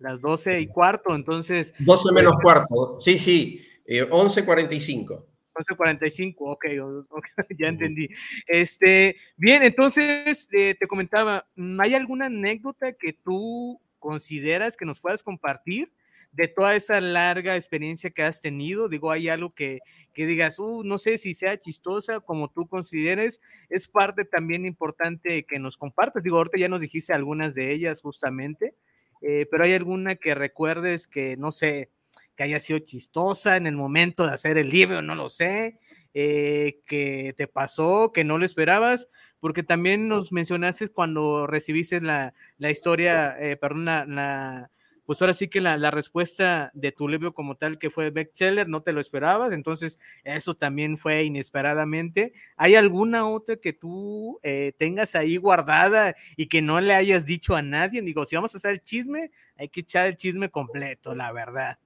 Las 12 y cuarto, entonces.
12 menos pues, cuarto, sí, sí, eh, 11.45.
11.45, okay, ok, [laughs] ya entendí. Este, bien, entonces eh, te comentaba, ¿hay alguna anécdota que tú consideras que nos puedas compartir de toda esa larga experiencia que has tenido? Digo, ¿hay algo que, que digas, uh, no sé si sea chistosa como tú consideres? Es parte también importante que nos compartas. Digo, ahorita ya nos dijiste algunas de ellas justamente, eh, pero ¿hay alguna que recuerdes que, no sé, que haya sido chistosa en el momento de hacer el libro, no lo sé, eh, que te pasó, que no lo esperabas, porque también nos mencionaste cuando recibiste la, la historia, eh, perdón, la, pues ahora sí que la, la, respuesta de tu libro como tal que fue bestseller, no te lo esperabas, entonces eso también fue inesperadamente. ¿Hay alguna otra que tú eh, tengas ahí guardada y que no le hayas dicho a nadie? Digo, si vamos a hacer el chisme, hay que echar el chisme completo, la verdad.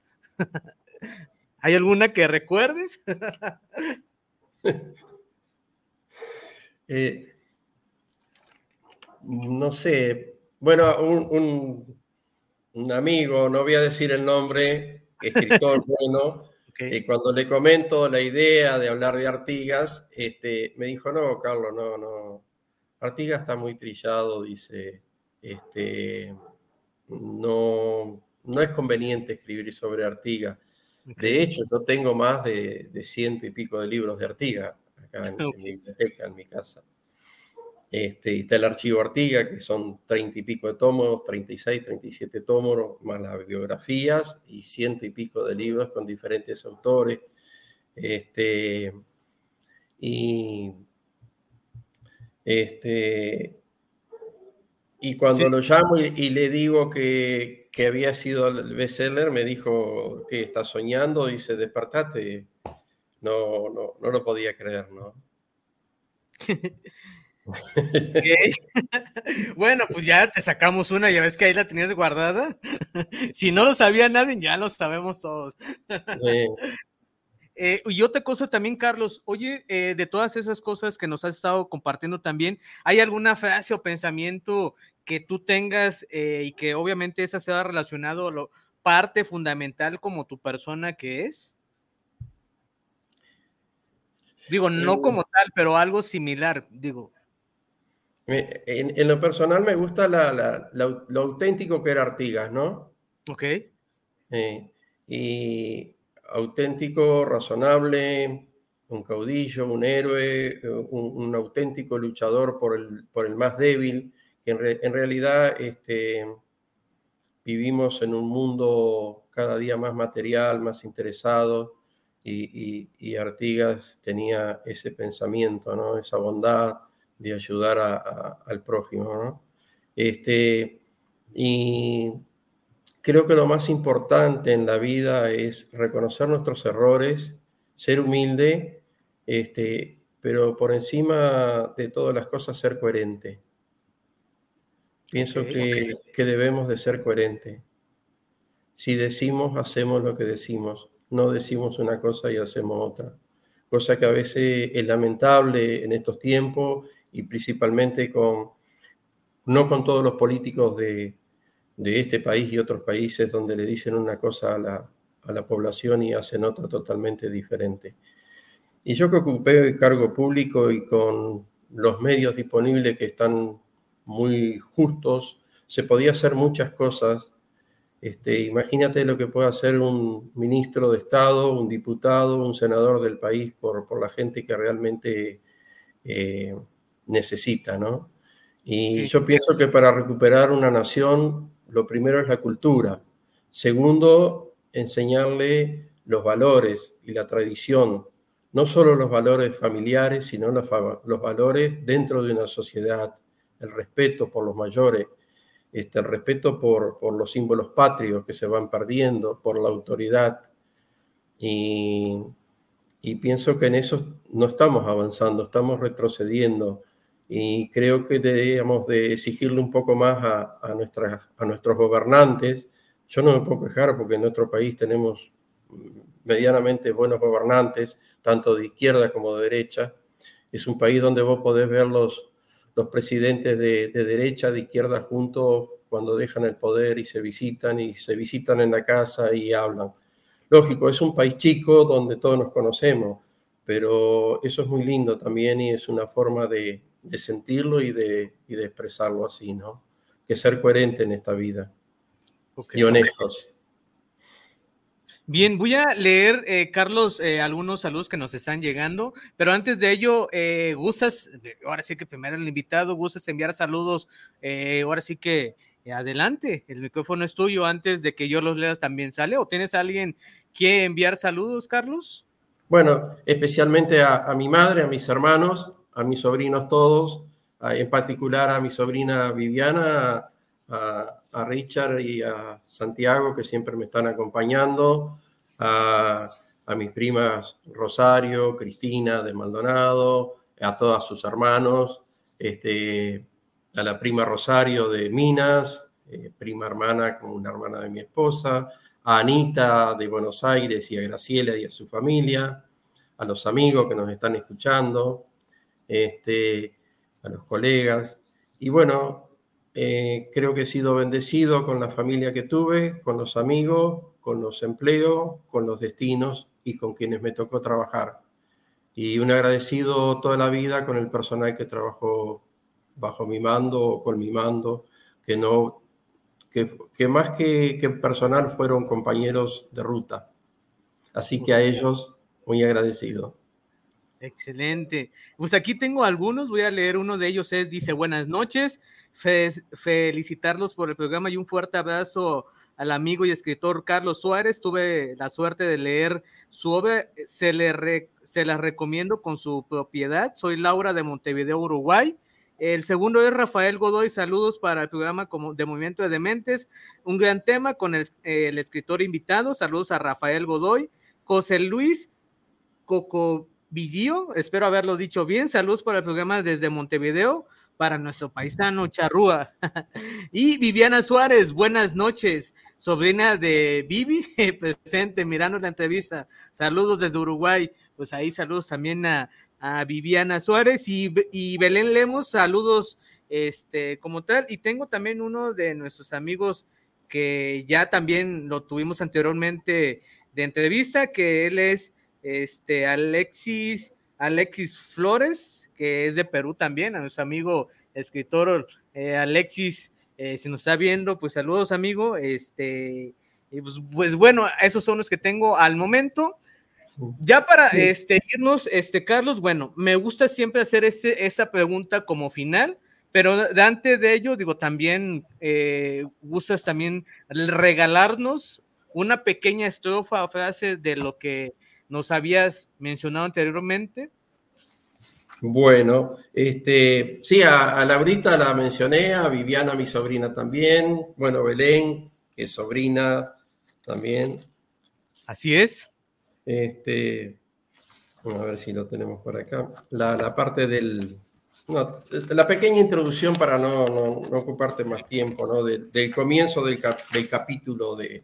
¿Hay alguna que recuerdes?
Eh, no sé. Bueno, un, amigo, no voy a decir el nombre, escritor [laughs] bueno, y cuando le comento la idea de hablar de Artigas, este, me dijo, no, Carlos, no, no. Artigas está muy trillado, dice, este, no, no es conveniente escribir sobre Artigas. De hecho, yo tengo más de, ciento y pico de libros de Artiga acá en, [laughs] mi biblioteca, en mi casa. Este, está el archivo Artiga, que son treinta y pico de tomos, 36, 37 tomos, más las biografías y ciento y pico de libros con diferentes autores. Este, y, este, y cuando lo llamo y, le digo que, que había sido el bestseller, me dijo que está soñando, dice, despertate. No, no, no lo podía creer, ¿no? [laughs]
bueno, pues ya te sacamos una, ya ves que ahí la tenías guardada. [laughs] si no lo sabía nadie, ya lo sabemos todos. Eh, y otra cosa también, Carlos, oye, eh, de todas esas cosas que nos has estado compartiendo también, ¿hay alguna frase o pensamiento que tú tengas eh, y que obviamente esa sea relacionado a lo parte fundamental como tu persona que es? Digo, no como tal, pero algo similar, digo.
En, lo personal me gusta lo auténtico que era Artigas, ¿no?
Ok.
y auténtico, razonable, un caudillo, un héroe, un, auténtico luchador por el, por el más débil, que en, realidad este, vivimos en un mundo cada día más material, más interesado, y, Artigas tenía ese pensamiento, ¿no? esa bondad de ayudar al prójimo. Este, y creo que lo más importante en la vida es reconocer nuestros errores, ser humilde, este, pero por encima de todas las cosas ser coherente. Pienso que, que, debemos de ser coherentes. Si decimos, hacemos lo que decimos. No decimos una cosa y hacemos otra. Cosa que a veces es lamentable en estos tiempos y principalmente con, no con todos los políticos de, de este país y otros países donde le dicen una cosa a la, población y hacen otra totalmente diferente. Y yo que ocupé el cargo público y con los medios disponibles que están muy justos, se podía hacer muchas cosas. Este, imagínate lo que puede hacer un ministro de Estado, un diputado, un senador del país por, por la gente que realmente eh, necesita, ¿no? Y yo pienso que para recuperar una nación, lo primero es la cultura. Segundo, enseñarle los valores y la tradición, no solo los valores familiares, sino los, valores dentro de una sociedad, el respeto por los mayores, este, el respeto por, por, los símbolos patrios que se van perdiendo, por la autoridad. Y, y pienso que en eso no estamos avanzando, estamos retrocediendo. Y creo que deberíamos de exigirle un poco más a, a, nuestras, a nuestros gobernantes. Yo no me puedo quejar porque en nuestro país tenemos medianamente buenos gobernantes, tanto de izquierda como de derecha. Es un país donde vos podés ver los, los presidentes de, de derecha, de izquierda juntos cuando dejan el poder y se visitan y se visitan en la casa y hablan. Lógico, es un país chico donde todos nos conocemos, pero eso es muy lindo también y es una forma de, de sentirlo y de, y de, expresarlo así, ¿no? Que ser coherente en esta vida okay, y honestos.
Okay. Bien, voy a leer, eh, Carlos, eh, algunos saludos que nos están llegando, pero antes de ello, eh, gustas, ahora sí que primero el invitado, gustas enviar saludos, eh, ahora sí que adelante, el micrófono es tuyo, antes de que yo los leas también sale, o tienes a alguien que enviar saludos, Carlos?
Bueno, especialmente a, a mi madre, a mis hermanos, a mis sobrinos todos, en particular a mi sobrina Viviana, a, Richard y a Santiago, que siempre me están acompañando, a, a, mis primas Rosario, Cristina de Maldonado, a todos sus hermanos, este, a la prima Rosario de Minas, eh, prima hermana como una hermana de mi esposa, a Anita de Buenos Aires y a Graciela y a su familia, a los amigos que nos están escuchando, este, a los colegas. Y bueno, eh, creo que he sido bendecido con la familia que tuve, con los amigos, con los empleos, con los destinos y con quienes me tocó trabajar. Y un agradecido toda la vida con el personal que trabajó bajo mi mando o con mi mando, que, no, que, que más que, que personal fueron compañeros de ruta. Así que a ellos muy agradecido.
Excelente. Pues aquí tengo algunos, voy a leer uno de ellos, es, dice, buenas noches, Fe felicitarlos por el programa y un fuerte abrazo al amigo y escritor Carlos Suárez. Tuve la suerte de leer su obra, se, le se la recomiendo con su propiedad. Soy Laura de Montevideo, Uruguay. El segundo es Rafael Godoy, saludos para el programa de Movimiento de Dementes, un gran tema con el escritor invitado, saludos a Rafael Godoy, José Luis Coco Villío, espero haberlo dicho bien. Saludos para el programa desde Montevideo, para nuestro paisano Charrúa. [laughs] y Viviana Suárez, buenas noches, sobrina de Vivi, [laughs] presente, mirando la entrevista. Saludos desde Uruguay. Pues ahí saludos también a, a Viviana Suárez y, y, Belén Lemos, saludos este, como tal. Y tengo también uno de nuestros amigos que ya también lo tuvimos anteriormente de entrevista, que él es este, Alexis, Alexis Flores, que es de Perú también, a nuestro amigo escritor eh, Alexis, eh, si nos está viendo, pues saludos amigo, este, y pues, pues, bueno, esos son los que tengo al momento. Ya para este, irnos, este, Carlos, bueno, me gusta siempre hacer este, esa pregunta como final, pero antes de ello, digo, también eh, gustas también regalarnos una pequeña estrofa o frase de lo que nos habías mencionado anteriormente.
Bueno, este, sí, a, a Laurita la mencioné, a Viviana, mi sobrina también, bueno, Belén, que es sobrina también.
Así es.
Este, vamos a ver si lo tenemos por acá. La, la parte del, no, la pequeña introducción para no, no, no ocuparte más tiempo, ¿no? De, del comienzo del, cap, del capítulo de,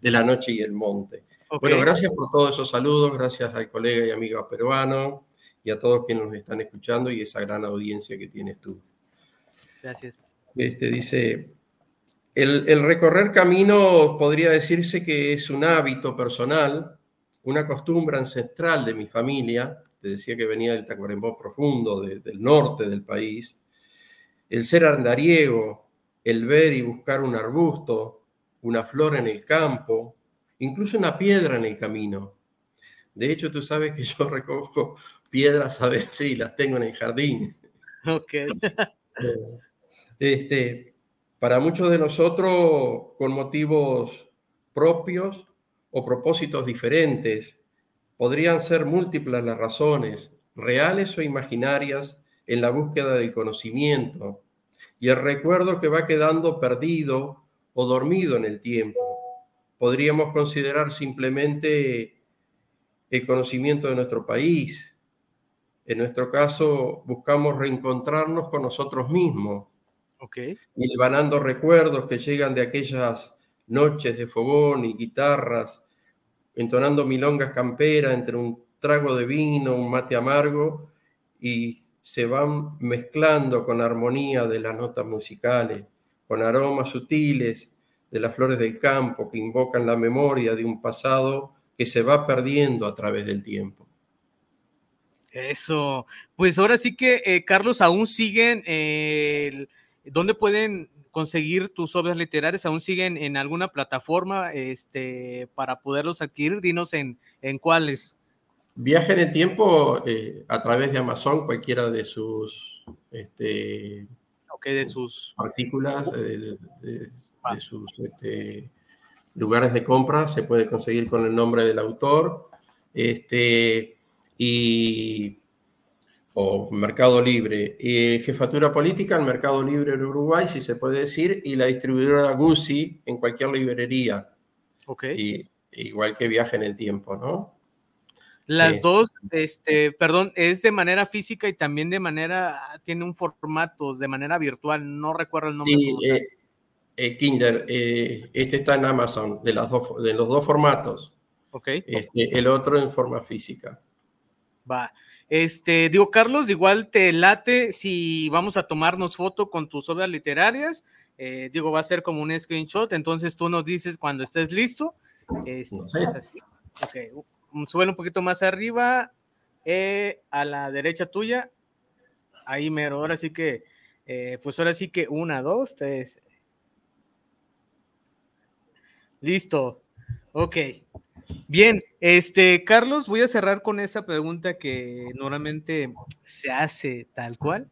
de, La Noche y el Monte. Okay. Bueno, gracias por todos esos saludos, gracias al colega y amigo peruano y a todos quienes nos están escuchando y esa gran audiencia que tienes tú.
Gracias.
Este dice, el, el recorrer camino podría decirse que es un hábito personal, una costumbre ancestral de mi familia, te decía que venía del Tacuarembó profundo, del norte del país, el ser andariego, el ver y buscar un arbusto, una flor en el campo, incluso una piedra en el camino. De hecho, tú sabes que yo [laughs] recojo piedras a veces y las tengo en el jardín.
Ok.
este, para muchos de nosotros, con motivos propios o propósitos diferentes, podrían ser múltiples las razones, reales o imaginarias, en la búsqueda del conocimiento y el recuerdo que va quedando perdido o dormido en el tiempo. Podríamos considerar simplemente el conocimiento de nuestro país. En nuestro caso, buscamos reencontrarnos con nosotros mismos,
okay.
hilvanando recuerdos que llegan de aquellas noches de fogón y guitarras, entonando milongas campera entre un trago de vino, un mate amargo, y se van mezclando con la armonía de las notas musicales, con aromas sutiles de las flores del campo que invocan la memoria de un pasado que se va perdiendo a través del tiempo.
Eso, pues ahora sí que, eh, Carlos, aún siguen, eh, ¿dónde pueden conseguir tus obras literarias? ¿Aún siguen en alguna plataforma este, para poderlos adquirir? Dinos en, en cuáles.
Viaje en el tiempo eh, a través de Amazon, cualquiera de sus, este,
de sus
artículos, de, sus este, lugares de compra, se puede conseguir con el nombre del autor. Este, y o Mercado Libre. Y jefatura política, el Mercado Libre en Uruguay, si se puede decir, y la distribuidora Gucci en cualquier librería.
Ok.
Y, igual que viaje en el tiempo, ¿no?
Las dos, este, perdón, es de manera física y también de manera, tiene un formato de manera virtual, no recuerdo el nombre.
Sí, eh, eh, Kinder, eh, este está en Amazon, de, las dos, de los dos formatos.
Ok.
Este, el otro en forma física.
Va. Este, digo, Carlos, igual te late si vamos a tomarnos foto con tus obras literarias. digo, va a ser como un screenshot, entonces tú nos dices cuando estés listo. Este, no sé. es así. Ok, sube un poquito más arriba, eh, a la derecha tuya, ahí mero, ahora sí que, eh, pues ahora sí que una, dos, tres. Listo, ok. Bien, este, Carlos, voy a cerrar con esa pregunta que normalmente se hace tal cual.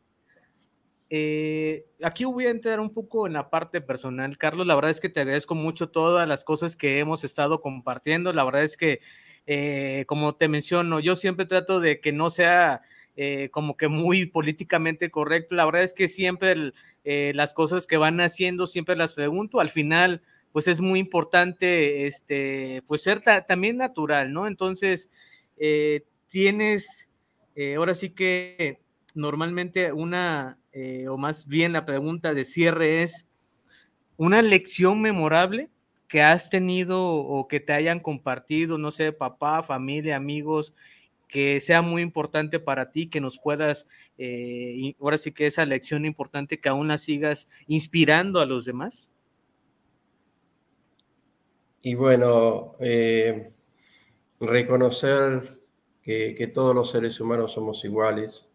Eh, aquí voy a entrar un poco en la parte personal. Carlos, la verdad es que te agradezco mucho todas las cosas que hemos estado compartiendo. La verdad es que eh, como te menciono, yo siempre trato de que no sea eh, como que muy [laughs] políticamente correcto. La verdad es que siempre las cosas que van haciendo, siempre las pregunto. Al final, pues es muy importante, este, pues ser también natural, ¿no? Entonces, tienes, ahora sí que normalmente una, o más bien la pregunta de cierre es, ¿una lección memorable que has tenido o que te hayan compartido, no sé, papá, familia, amigos, que sea muy importante para ti, que nos puedas, eh, ahora sí que esa lección importante, que aún la sigas inspirando a los demás?
Y bueno, eh, reconocer que, que, todos los seres humanos somos iguales,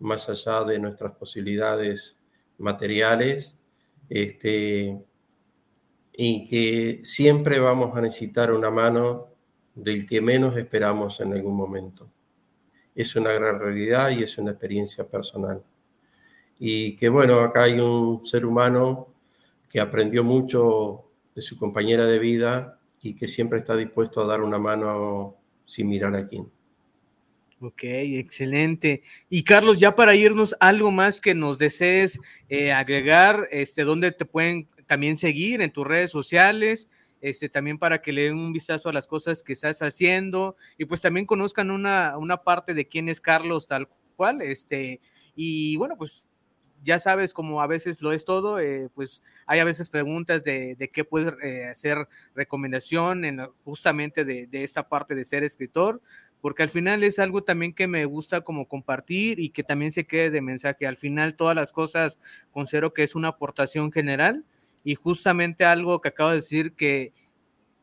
más allá de nuestras posibilidades materiales, este, y que siempre vamos a necesitar una mano del que menos esperamos en algún momento. Es una gran realidad y es una experiencia personal. Y que bueno, acá hay un ser humano que aprendió mucho de su compañera de vida y que siempre está dispuesto a dar una mano sin mirar a quién.
Ok, excelente. Y Carlos, ya para irnos, algo más que nos desees eh, agregar, este, ¿dónde te pueden también seguir en tus redes sociales, este, también para que le den un vistazo a las cosas que estás haciendo y pues también conozcan una, una parte de quién es Carlos tal cual, este, y bueno, pues ya sabes, como a veces lo es todo, eh, pues hay a veces preguntas de, qué puedes eh, hacer recomendación en, justamente de, de, esta parte de ser escritor, porque al final es algo también que me gusta como compartir y que también se quede de mensaje. Al final todas las cosas considero que es una aportación general y justamente algo que acabo de decir que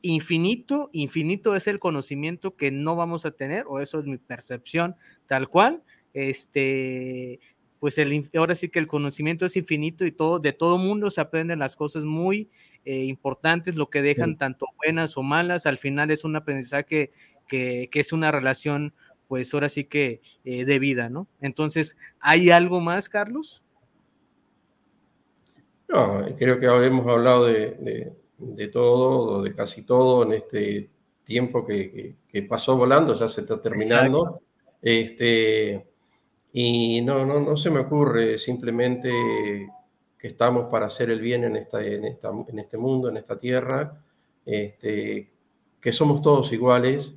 infinito, infinito es el conocimiento que no vamos a tener, o eso es mi percepción tal cual. Este, pues el, ahora sí que el conocimiento es infinito y todo, de todo mundo se aprenden las cosas muy eh, importantes, lo que dejan tanto buenas o malas, al final es un aprendizaje que, que es una relación, pues ahora sí que eh, de vida, ¿no? Entonces, ¿hay algo más, Carlos?
No, creo que hemos hablado de, de, todo, de casi todo en este tiempo que, que, pasó volando, ya se está terminando. Este, y no, no, no se me ocurre simplemente que estamos para hacer el bien en, esta, en, esta, en este mundo, en esta tierra, este, que somos todos iguales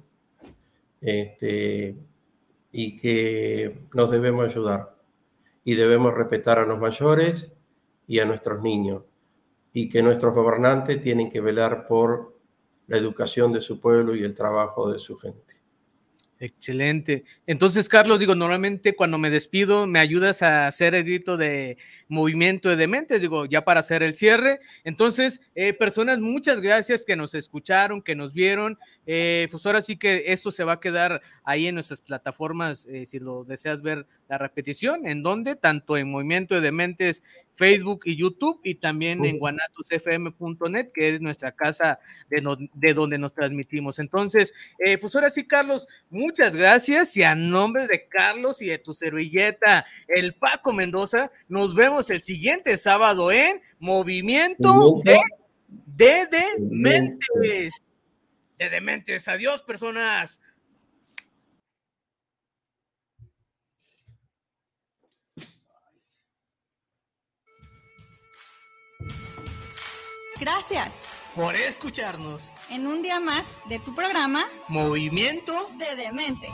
este, y que nos debemos ayudar y debemos respetar a los mayores y a nuestros niños y que nuestros gobernantes tienen que velar por la educación de su pueblo y el trabajo de su gente.
Excelente. Entonces, Carlos, digo, normalmente cuando me despido me ayudas a hacer el grito de movimiento de dementes, digo, ya para hacer el cierre. Entonces, eh, personas, muchas gracias que nos escucharon, que nos vieron. Eh, pues ahora sí que esto se va a quedar ahí en nuestras plataformas, eh, si lo deseas ver la repetición, en donde, tanto en Movimiento de Dementes, Facebook y YouTube, y también en guanatosfm.net, que es nuestra casa de, de, donde nos transmitimos. Entonces, pues ahora sí, Carlos, muchas gracias y a nombre de Carlos y de tu servilleta, el Paco Mendoza, nos vemos el siguiente sábado en Movimiento de, de Dementes. De Dementes. Adiós, personas.
Gracias
por escucharnos
en un día más de tu programa
Movimiento
de Dementes.